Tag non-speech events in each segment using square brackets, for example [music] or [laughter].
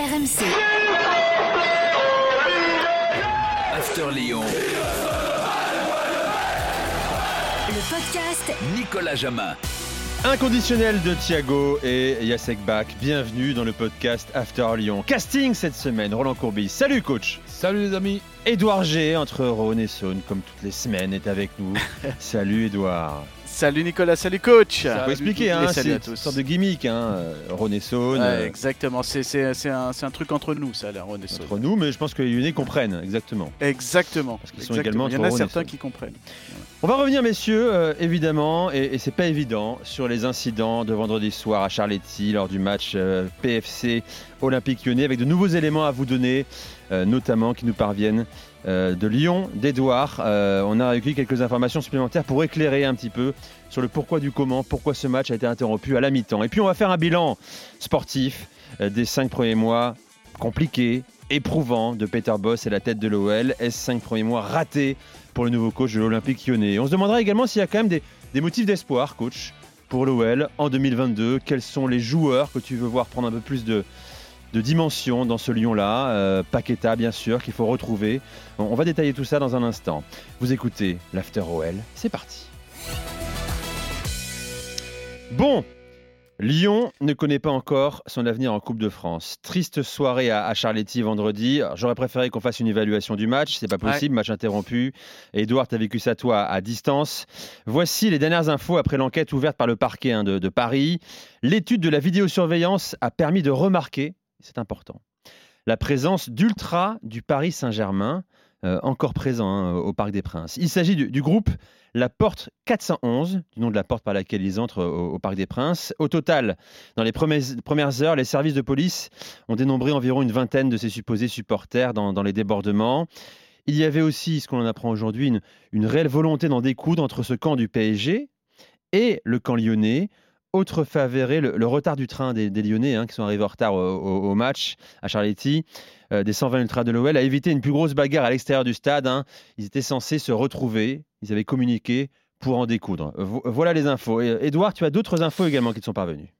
RMC. After Lyon. Le podcast Nicolas Jamin. Inconditionnel de Thiago et Yasek Bach. Bienvenue dans le podcast After Lyon. Casting cette semaine, Roland Courbis. Salut coach. Salut les amis. Édouard G, entre Rhône et Saône, comme toutes les semaines, est avec nous. [laughs] Salut Édouard. Salut Nicolas, salut coach. Faut Salut expliquer, hein, c'est une sorte de gimmick, hein, euh. Ouais, euh, exactement, c'est un, truc entre nous, ça, la René Saut. entre nous, mais je pense que les Lyonnais comprennent, exactement. Exactement. Parce qu'ils sont exactement. également Il y en a certains qui comprennent. On va revenir, messieurs, euh, évidemment, et, et c'est pas évident, sur les incidents de vendredi soir à Charletti lors du match euh, PFC Olympique Lyonnais, avec de nouveaux éléments à vous donner, euh, notamment qui nous parviennent euh, de Lyon, d'Edouard. Euh, on a recueilli quelques informations supplémentaires pour éclairer un petit peu sur le pourquoi du comment, pourquoi ce match a été interrompu à la mi-temps. Et puis on va faire un bilan sportif euh, des cinq premiers mois compliqués, éprouvants de Peter Boss et la tête de l'OL. Est-ce cinq premiers mois ratés pour le nouveau coach de l'Olympique lyonnais? On se demandera également s'il y a quand même des, des motifs d'espoir, coach, pour l'OL en 2022. Quels sont les joueurs que tu veux voir prendre un peu plus de, de dimension dans ce Lyon-là Euh, Paqueta, bien sûr, qu'il faut retrouver. Bon, on va détailler tout ça dans un instant. Vous écoutez l'After OL, c'est parti. Bon, Lyon ne connaît pas encore son avenir en Coupe de France. Triste soirée à, Charletti vendredi. J'aurais préféré qu'on fasse une évaluation du match. C'est pas possible, match interrompu. Edouard, tu as vécu ça toi à distance. Voici les dernières infos après l'enquête ouverte par le parquet hein, de, de Paris. L'étude de la vidéosurveillance a permis de remarquer, c'est important, la présence d'ultra du Paris Saint-Germain, euh, encore présent hein, au Parc des Princes. Il s'agit du, groupe La Porte 411, du nom de la porte par laquelle ils entrent au, Parc des Princes. Au total, dans les premières, heures, les services de police ont dénombré environ une vingtaine de ces supposés supporters dans, dans les débordements. Il y avait aussi, ce qu'on en apprend aujourd'hui, une, une réelle volonté d'en découdre entre ce camp du PSG et le camp lyonnais. Autre fait avéré, le, retard du train des, Lyonnais hein, qui sont arrivés en retard au, match à Charletti, euh, des 120 ultras de l'OL, a évité une plus grosse bagarre à l'extérieur du stade. hein. Ils étaient censés se retrouver, ils avaient communiqué pour en découdre. Vo- voilà les infos. Edouard, tu as d'autres infos également qui te sont parvenues.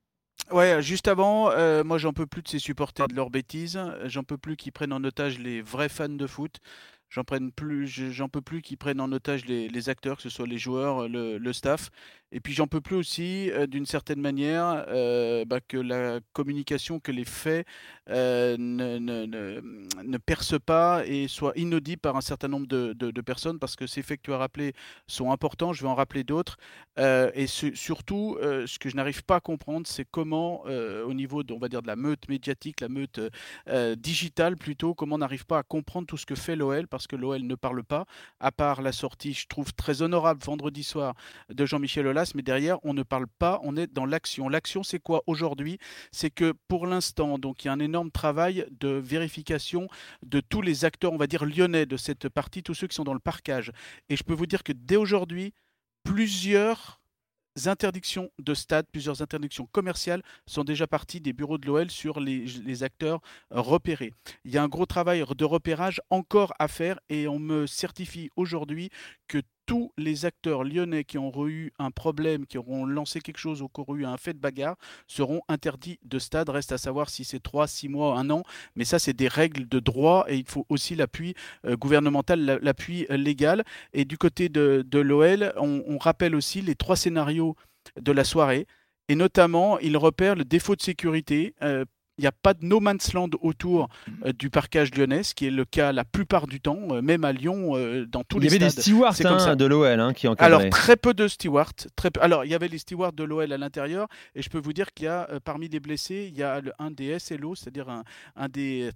Ouais, juste avant, euh, moi j'en peux plus de ces supporters de leurs bêtises. J'en peux plus qu'ils prennent en otage les vrais fans de foot. J'en plus, je- j'en peux plus qu'ils prennent en otage les, acteurs, que ce soit les joueurs, le staff. Et puis j'en peux plus aussi, euh, d'une certaine manière, euh, bah, que la communication, que les faits euh, ne, ne, ne, percent pas et soient inaudibles par un certain nombre de, de- personnes, parce que ces faits que tu as rappelés sont importants. Je vais en rappeler d'autres. Et su- surtout, ce que je n'arrive pas à comprendre, c'est comment, au niveau de, on va dire, de la meute médiatique, la meute digitale plutôt, comment on n'arrive pas à comprendre tout ce que fait l'OL, parce que l'OL ne parle pas, à part la sortie, je trouve très honorable vendredi soir de Jean-Michel Aulas, mais derrière, on ne parle pas, on est dans l'action. L'action, c'est quoi aujourd'hui? C'est que pour l'instant, donc il y a un énorme travail de vérification de tous les acteurs, on va dire, lyonnais de cette partie, tous ceux qui sont dans le parcage. Et je peux vous dire que dès aujourd'hui, plusieurs interdictions de stade, plusieurs interdictions commerciales sont déjà parties des bureaux de l'OL sur les, acteurs euh, repérés. Il y a un gros travail de repérage encore à faire et on me certifie aujourd'hui que tous les acteurs lyonnais qui auront eu un problème, qui auront lancé quelque chose ou qui auront eu un fait de bagarre, seront interdits de stade. Reste à savoir si c'est 3, 6 mois, 1 an. Mais ça, c'est des règles de droit et il faut aussi l'appui euh, gouvernemental, la- l'appui euh, légal. Et du côté de, l'OL, on, on rappelle aussi les trois scénarios de la soirée. Et notamment, il repère le défaut de sécurité. Euh, il n'y a pas de no man's land autour euh, du parcage lyonnais, ce qui est le cas la plupart du temps, euh, même à Lyon, euh, dans tous Il y les avait des stades. stewards c'est comme hein, ça. de l'OL hein, qui encadraient. Alors, très peu de stewards. Très peu- Alors, il y avait les stewards de l'OL à l'intérieur, et je peux vous dire qu'il y a, parmi les blessés, il y a le- un des SLO, c'est-à-dire un, un des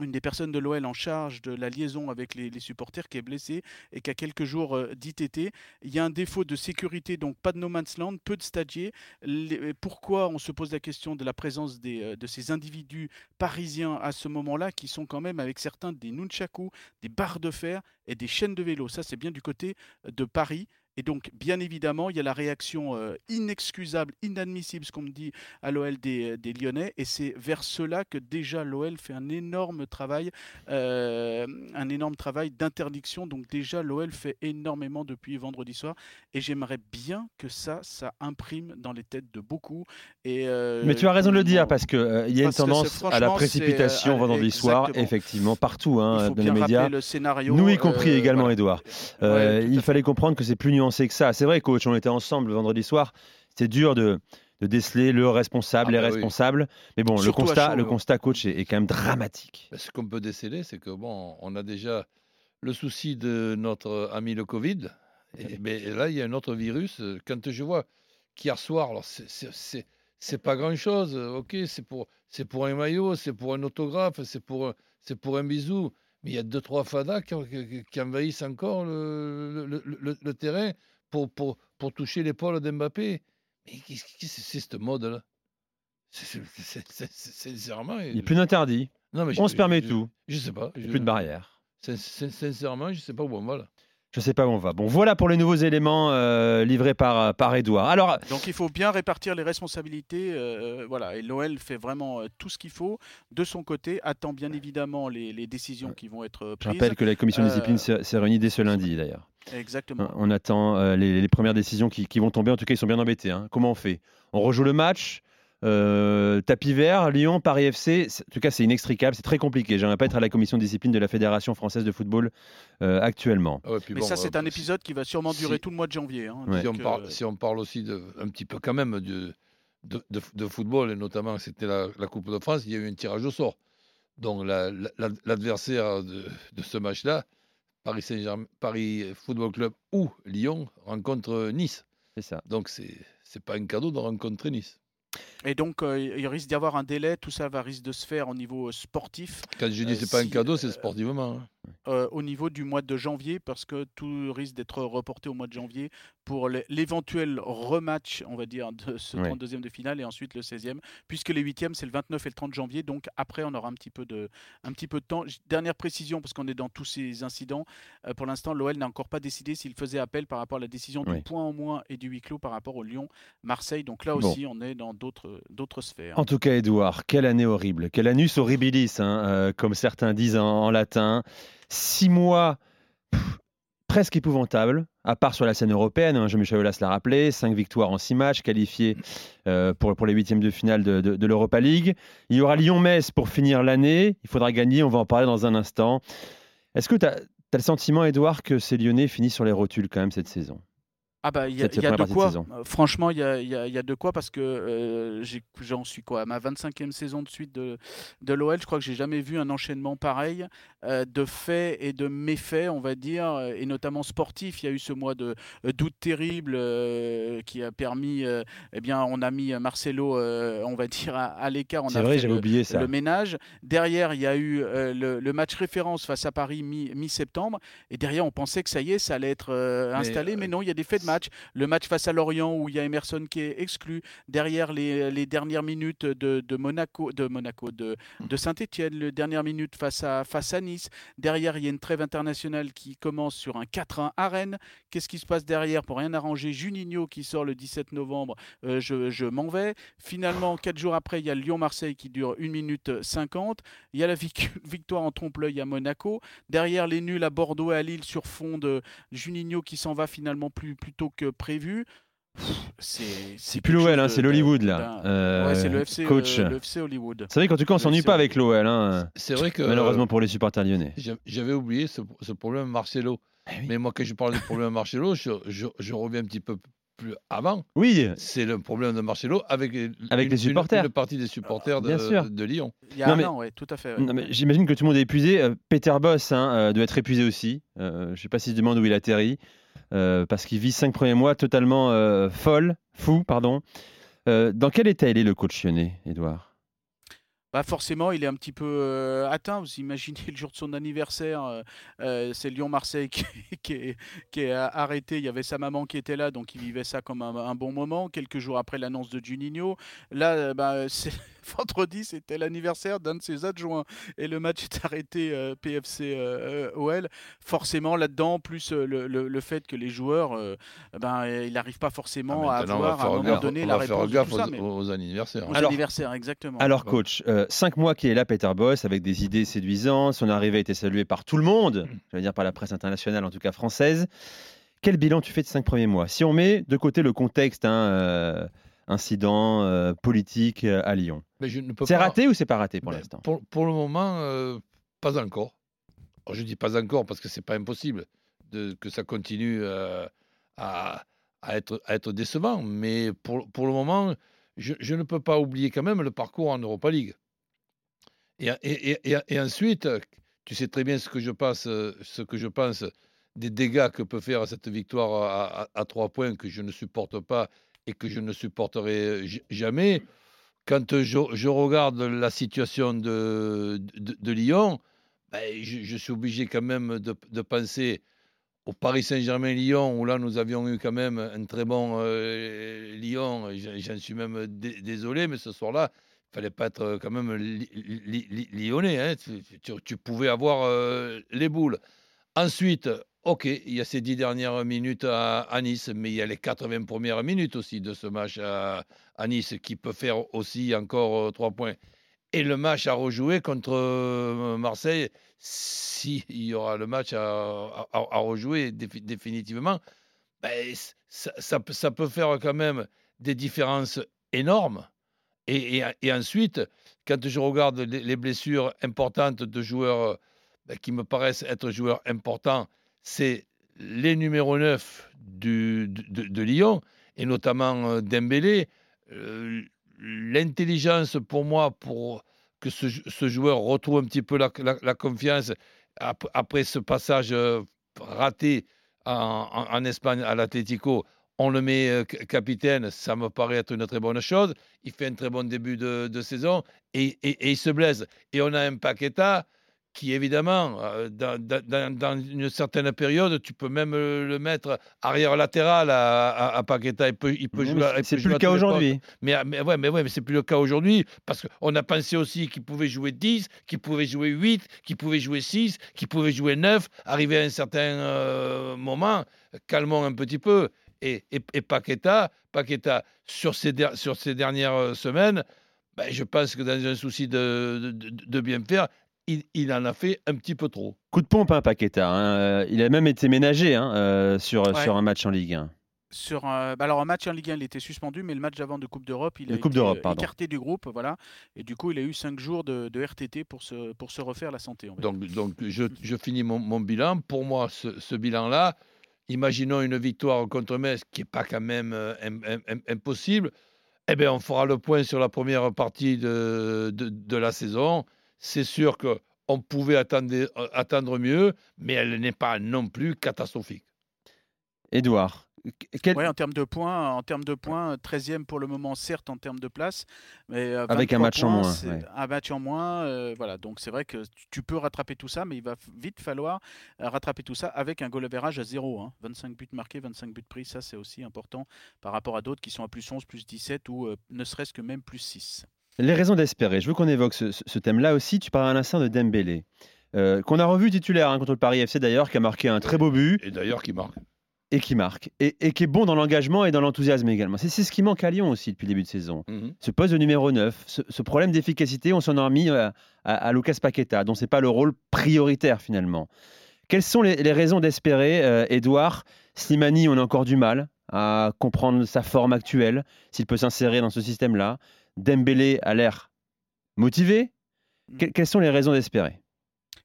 une des personnes de l'OL en charge de la liaison avec les, supporters qui est blessé et qui a quelques jours euh, d'ITT. Il y a un défaut de sécurité, donc pas de no man's land, peu de stadiers. Les- pourquoi on se pose la question de la présence euh, de ces individus parisiens à ce moment-là, qui sont quand même avec certains des nunchaku, des barres de fer et des chaînes de vélo? Ça, c'est bien du côté de Paris. Et donc, bien évidemment, il y a la réaction euh, inexcusable, inadmissible, ce qu'on me dit à l'OL des, des, Lyonnais. Et c'est vers cela que déjà l'OL fait un énorme travail, euh, un énorme travail d'interdiction. Donc déjà, l'OL fait énormément depuis vendredi soir. Et j'aimerais bien que ça, ça imprime dans les têtes de beaucoup. Et, euh, Mais tu as raison de le dire, parce qu'il il y a une tendance à la précipitation vendredi soir, effectivement, partout hein, dans les médias. Le scénario, Nous y compris également, Edouard. il fallait comprendre que c'est plus nuancé que ça. C'est vrai, coach, on était ensemble vendredi soir. C'était dur de, de, déceler le responsable, ah les bah responsables. Mais bon, le constat, le constat, coach, est, quand même dramatique. Ce qu'on peut déceler, c'est que bon, on a déjà le souci de notre ami le Covid. Et, mais là, il y a un autre virus. Quand je vois qu'hier soir, alors c'est pas grand chose. Ok, c'est pour, c'est pour un maillot, c'est pour un autographe, c'est pour, c'est pour un bisou. Mais il y a deux, trois fadas qui, qui, envahissent encore le, le, le, terrain pour, pour, pour toucher l'épaule d'Mbappé. Mais qu'est-ce que c'est cette mode-là? Sincèrement. Il n'y a plus d'interdit. On se permet tout. Je ne sais pas. Il n'y a plus de barrière. Sincèrement, je ne sais pas où on va là. Je ne sais pas où on va. Bon, voilà pour les nouveaux éléments euh, livrés par, par Edouard. Alors, Donc il faut bien répartir les responsabilités. Euh, voilà, et l'OL fait vraiment euh, tout ce qu'il faut de son côté, attend bien évidemment les, les décisions qui vont être prises. Je rappelle que la commission de discipline s'est réunie dès ce lundi d'ailleurs. Exactement. On attend les, les, premières décisions qui, qui, vont tomber. En tout cas, ils sont bien embêtés. Hein. Comment on fait? On rejoue le match euh, tapis vert, Lyon, Paris FC, en tout cas c'est inextricable, c'est très compliqué. J'aimerais pas être à la commission de discipline de la Fédération française de football euh, actuellement. Ah Mais ça c'est un épisode qui va sûrement durer tout le mois de janvier. Hein, si, on parle, euh, si, on parle, aussi de, un petit peu quand même de, de, football, et notamment c'était la, Coupe de France, il y a eu un tirage au sort. Donc l'adversaire de, ce match-là, Paris Saint-Germain, Paris Football Club ou Lyon rencontre Nice. C'est ça. Donc c'est pas un cadeau de rencontrer Nice. Et donc, euh, il risque d'y avoir un délai, tout ça va risque de se faire au niveau sportif. Quand je dis c'est pas un cadeau, c'est sportivement. Hein. Euh, au niveau du mois de janvier, parce que tout risque d'être reporté au mois de janvier pour l'éventuel rematch, on va dire, de ce 32e de finale et ensuite le 16e, puisque les 8e, c'est le 29 et le 30 janvier. Donc après, on aura un petit peu de, un petit peu de temps. Dernière précision, parce qu'on est dans tous ces incidents. Euh, pour l'instant, l'OL n'a encore pas décidé s'il faisait appel par rapport à la décision du point en moins et du huis clos par rapport au Lyon-Marseille. Donc là aussi, on est dans d'autres sphères. En tout cas, Edouard, quelle année horrible. Quelle anus horribilis, hein, euh, comme certains disent en latin six mois presque épouvantables, à part sur la scène européenne. Hein, Jean-Michel Aulas l'a rappelé, cinq victoires en six matchs, qualifiés euh, pour, les huitièmes de finale de, l'Europa League. Il y aura Lyon-Metz pour finir l'année. Il faudra gagner, on va en parler dans un instant. Est-ce que tu as, le sentiment, Edouard, que ces Lyonnais finissent sur les rotules quand même cette saison? Ah bah il y a, de quoi. Euh, franchement, il y a, y a, de quoi parce que euh, j'en suis quoi à ma 25e saison de suite de, de l'OL. Je crois que j'ai jamais vu un enchaînement pareil euh, de faits et de méfaits, on va dire, et notamment sportifs. Il y a eu ce mois de doute terrible qui a permis, eh bien, on a mis Marcelo, on va [laughs] dire, à, l'écart. C'est vrai, j'avais oublié ça. Le ménage. Derrière, il y a eu le, match référence face à Paris mi-septembre. et derrière, on pensait que ça y est, ça allait être installé. Mais non, il y a des faits de match. Le match face à Lorient où il y a Emerson qui est exclu. Derrière les, dernières minutes de, Monaco, de Monaco, de, Saint-Etienne, les dernières minutes face à, face à Nice. Derrière, il y a une trêve internationale qui commence sur un 4-1 à Rennes. Qu'est-ce qui se passe derrière pour rien arranger? Juninho qui sort le 17 novembre. Euh, je, m'en vais. Finalement, quatre jours après, il y a Lyon-Marseille qui dure 1 minute 50. Il y a la [laughs] victoire en trompe-l'œil à Monaco. Derrière, les nuls à Bordeaux et à Lille sur fond de Juninho qui s'en va finalement plus, plutôt que prévu. C'est plus l'OL, hein, c'est l'Hollywood là. Euh, c'est le FC, coach. Euh, le FC Hollywood. C'est vrai qu'en tout cas on s'ennuie pas avec l'OL. Hein. C'est vrai que malheureusement pour les supporters lyonnais. J'avais oublié ce, problème Marcelo. Eh Mais moi quand je parle du problème Marcelo, je, je, reviens un petit peu plus avant. Oui. C'est le problème de Marcelo avec, avec les supporters. Une, partie des supporters de, de, Lyon. Il y a un an, oui, tout à fait. J'imagine que tout le monde est épuisé. Euh, Peter Boss hein, doit être épuisé aussi. je ne sais pas s'il se demande où il atterrit. Euh, parce qu'il vit cinq premiers mois totalement euh, folle, fou, pardon. Euh, dans quel état il est le coach lyonnais, Edouard bah forcément, il est un petit peu atteint. Vous imaginez le jour de son anniversaire, c'est Lyon-Marseille [laughs] qui, est, arrêté. Il y avait sa maman qui était là, donc il vivait ça comme un, bon moment. Quelques jours après l'annonce de Juninho, là, bah, [laughs] vendredi, c'était l'anniversaire d'un de ses adjoints et le match est arrêté euh, PFC euh, OL. Forcément, là-dedans, plus euh, le, le- le fait que les joueurs, euh, ben, il n'arrive pas forcément Ah, à avoir à un moment donné la faire réponse de ça. aux, mais aux anniversaires. aux Alors- anniversaires, exactement. Alors, coach, euh, cinq mois qu'il est là, Peter Boss, avec des idées séduisantes. Son arrivée a été saluée par tout le monde, je veux dire par la presse internationale, en tout cas française. Quel bilan tu fais de cinq premiers mois? Si on met de côté le contexte, hein, euh, incident euh, politique euh, à Lyon, c'est pas- raté ou c'est pas raté pour l'instant? pour, pour le moment, euh, pas encore. Alors, je dis pas encore parce que c'est pas impossible de, que ça continue euh, à, à être, à être décevant. Mais pour, pour le moment, je, je ne peux pas oublier quand même le parcours en Europa League. Et, et, et, et- et ensuite, tu sais très bien ce que je pense, ce que je pense des dégâts que peut faire cette victoire à, à- à trois points que je ne supporte pas et que je ne supporterai j- jamais quand je, je regarde la situation de, de, de Lyon, ben, je, je suis obligé quand même de, de penser au Paris Saint-Germain-Lyon, où là nous avions eu quand même un très bon euh, Lyon. J'en suis même dé- désolé, mais ce soir-là, il fallait pas être quand même li- li- li- lyonnais. hein. Tu, tu- tu pouvais avoir euh, les boules. Ensuite, ok, il y a ces dix dernières minutes à, Nice, mais il y a les 80 premières minutes aussi de ce match à, Nice qui peut faire aussi encore euh, trois points. Et le match à rejouer contre euh, Marseille, s'il y aura le match à, rejouer défi- définitivement, ben, ça, peut- faire quand même des différences énormes. Et, ensuite, quand je regarde les, les blessures importantes de joueurs ben, qui me paraissent être joueurs importants, c'est les numéros 9 du, de, de- Lyon, et notamment euh, Dembélé. Euh, L'intelligence pour moi, pour que ce, jou- ce joueur retrouve un petit peu la, confiance ap- après ce passage euh, raté en, Espagne à l'Atlético, on le met capitaine, ça me paraît être une très bonne chose. Il fait un très bon début de, saison et il se blesse. Et on a un Paqueta qui, évidemment, euh, dans, dans- dans- dans une certaine période, tu peux même euh, le mettre arrière latéral à, à, à Paqueta. Il peut, il peut jouer. C'est plus le cas aujourd'hui. Mais, mais ouais, mais ouais, mais c'est plus le cas aujourd'hui parce qu'on a pensé aussi qu'il pouvait jouer 10, qu'il pouvait jouer 8, qu'il pouvait jouer 6, qu'il pouvait jouer 9, arriver à un certain euh, moment, calmons un petit peu. Et, et, et Paqueta, Paqueta sur, ces der- sur ces dernières semaines, ben, je pense que dans un souci de, de- de bien faire, il, il en a fait un petit peu trop. Coup de pompe, hein, Paqueta. hein. Euh, Il a même été ménagé hein, euh, sur, Ouais. sur un match en Ligue 1. Sur un, bah alors un match en Ligue 1, il était suspendu, mais le match d'avant de Coupe d'Europe, il a Coupe été euh, écarté du groupe, voilà. Et du coup, il a eu 5 jours de, de RTT pour se, pour se refaire la santé. Donc, donc je, je finis mon, mon bilan. Pour moi, ce, ce bilan-là, imaginons une victoire contre Metz qui n'est pas quand même euh, im- im- im- impossible. Eh bien, on fera le point sur la première partie de, de, de la saison. C'est sûr qu'on pouvait attendre, euh, attendre mieux, mais elle n'est pas non plus catastrophique. Édouard, quel- Ouais, en termes de points, en termes de points, 13e pour le moment, certes en termes de place, mais euh, Avec un 23 match en moins, ouais. Un match en moins, euh, voilà. Donc c'est vrai que tu- peux rattraper tout ça, mais il va vite falloir euh, rattraper tout ça avec un goal average à zéro. hein. 25 buts marqués, 25 buts pris, ça c'est aussi important par rapport à d'autres qui sont à plus 11, plus 17 ou euh, ne serait-ce que même plus 6. Les raisons d'espérer. Je veux qu'on évoque ce, thème-là aussi. Tu parles à l'instant de Dembélé, euh, qu'on a revu titulaire hein, contre le Paris FC d'ailleurs, qui a marqué un très beau but Et d'ailleurs, qui marque. et qui marque, et, et qui est bon dans l'engagement et dans l'enthousiasme également. C'est ce qui manque à Lyon aussi depuis le début de saison. Mhm. Ce poste de numéro 9, ce, ce problème d'efficacité, on s'en a remis euh, à, à Lucas Paqueta, dont c'est pas le rôle prioritaire finalement. Quelles sont les, les raisons d'espérer, euh, Edouard Slimani, on a encore du mal à comprendre sa forme actuelle, s'il peut s'insérer dans ce système-là. Dembélé a l'air motivé. Que- quelles sont les raisons d'espérer?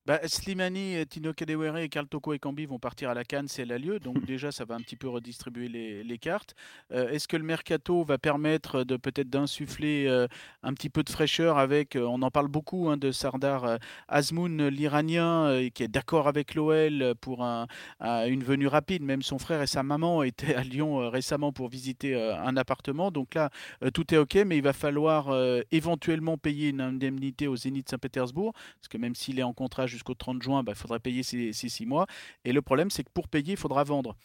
Bah, Slimani, Tino Kadewere et Karl Toko Ekambi vont partir à la Cannes elle a lieu. Donc [laughs] déjà, ça va un petit peu redistribuer les, les cartes. Euh, Est-ce que le mercato va permettre de peut-être d'insuffler euh, un petit peu de fraîcheur avec, euh, on en parle beaucoup hein, de Sardar Azmoun, l'Iranien, qui est d'accord avec l'OL pour un- un- une venue rapide. Même son frère et sa maman étaient à Lyon récemment pour visiter un appartement. Donc là, tout est OK, mais il va falloir éventuellement payer une indemnité au Zénith Saint-Pétersbourg, parce que même s'il est en contrat jusqu'au 30 juin, bah, il faudrait payer ces, six mois. Et le problème, c'est que pour payer, il faudra vendre.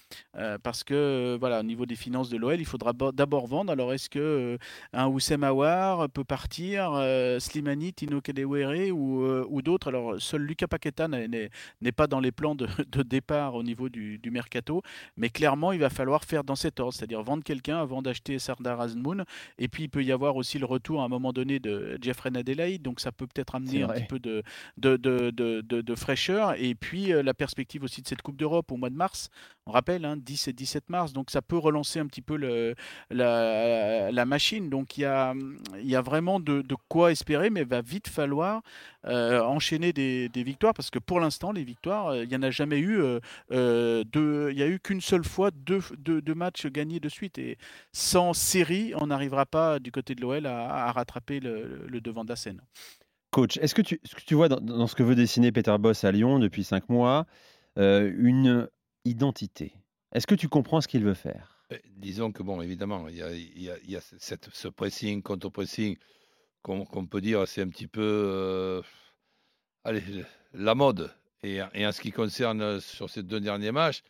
parce que, voilà, au niveau des finances de l'OL, il faudra d'abord vendre. Alors, est-ce que un Oussem Aouar peut partir, Slimani, Tino Kedewere ou, ou d'autres? Alors, seul Lucas Paqueta n'est pas dans les plans de, [laughs] départ au niveau du, mercato, mais clairement, il va falloir faire dans cet ordre, c'est-à-dire vendre quelqu'un avant d'acheter Sardar Azmoun. Et puis, il peut y avoir aussi le retour à un moment donné de Jeffrey Nadelaide, donc ça peut peut-être amener un petit peu de, de, de, de, fraîcheur. Et puis, la perspective aussi de cette Coupe d'Europe au mois de mars, on rappelle, hein, 10 et 17 mars, donc ça peut relancer un petit peu la, la, machine. Donc, il y a, y a vraiment de, quoi espérer, mais il va vite falloir euh, enchaîner des, des, victoires parce que pour l'instant, les victoires, euh, il n'y en a jamais eu. Euh, il n'y a eu qu'une seule fois deux, deux, matchs gagnés de suite. Et sans série, on n'arrivera pas du côté de l'OL à, rattraper le, le devant de la scène. Coach, est-ce que, tu, vois dans, ce que veut dessiner Peter Boss à Lyon depuis cinq mois une identité? Est-ce que tu comprends ce qu'il veut faire? Disons que, bon, évidemment, il y a, cette, ce pressing, contre-pressing, qu'on peut dire, c'est un petit peu allez, la mode. Et, en ce qui concerne sur ces deux derniers matchs,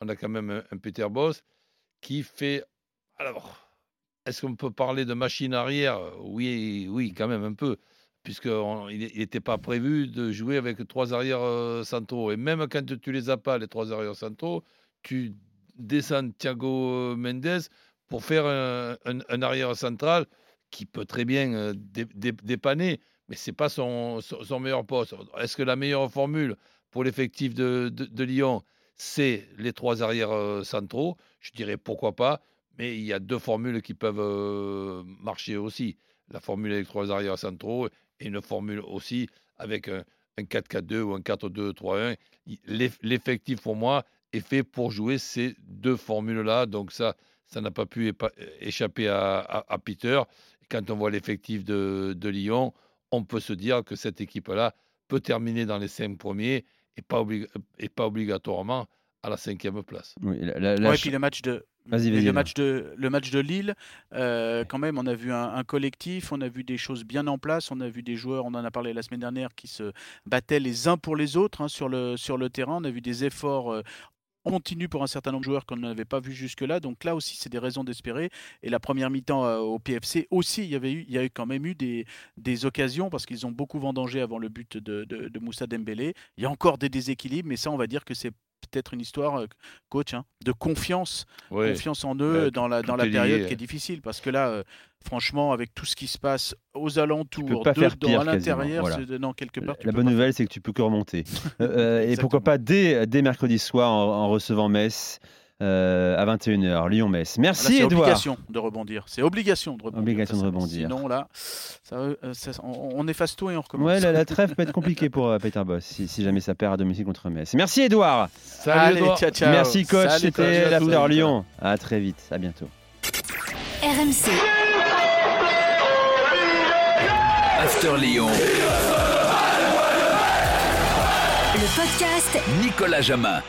on a quand même un, Peter Boss qui fait. Alors, est-ce qu'on peut parler de machine arrière? Oui, oui, quand même un peu, puisqu'il n'était pas prévu de jouer avec trois arrières centraux. Et même quand tu les as pas, les trois arrières centraux, tu descends Thiago Mendes pour faire un, arrière central qui peut très bien dépanner mais ce n'est pas son, meilleur poste. Est-ce que la meilleure formule pour l'effectif de, de, Lyon, c'est les trois arrières euh, centraux? Je dirais pourquoi pas, mais il y a deux formules qui peuvent euh, marcher aussi. La formule avec trois arrières centraux et une formule aussi avec un, 4-4-2 ou un 4-2-3-1. L'effectif pour moi est fait pour jouer ces deux formules-là, donc ça, ça n'a pas pu échapper à, à, Peter. Quand on voit l'effectif de, de Lyon, on peut se dire que cette équipe-là peut terminer dans les cinq premiers et pas, et pas obligatoirement à la cinquième place. Oui, et puis le match de, le, match de, le match de Lille, euh, quand même, on a vu un, collectif, on a vu des choses bien en place, on a vu des joueurs, on en a parlé la semaine dernière, qui se battaient les uns pour les autres hein, sur, le, sur le terrain. On a vu des efforts euh, continue pour un certain nombre de joueurs qu'on n'avait pas vu jusque-là. Donc là aussi, c'est des raisons d'espérer. Et la première mi-temps euh, au PFC aussi, il y avait eu, il y a eu quand même eu des, des occasions parce qu'ils ont beaucoup vendangé avant le but de, de, Moussa Dembélé. Il y a encore des déséquilibres, mais ça, on va dire que c'est peut-être une histoire, euh, coach, hein, de confiance, confiance en eux dans la, dans la période qui est difficile. Parce que là, euh, franchement, avec tout ce qui se passe aux alentours, pas faire dans, à l'intérieur, quelque part. La bonne nouvelle, c'est que tu peux que remonter. [laughs] et pourquoi pas dès, dès mercredi soir en, recevant Metz euh, à 21h, Lyon-Metz. Merci Edouard. C'est obligation de rebondir. C'est obligation de rebondir. Obligation de rebondir. Sinon là, euh, on, efface tout et on recommence. Ouais, la, trêve peut [laughs] être compliquée pour euh, Peter Boss si, jamais ça perd à domicile contre Metz. Merci Edouard. Salut Allez, Ciao, ciao. Merci coach. C'était l'After Lyon. À très vite. À bientôt. RMC. After Lyon. Le podcast Nicolas Jamin.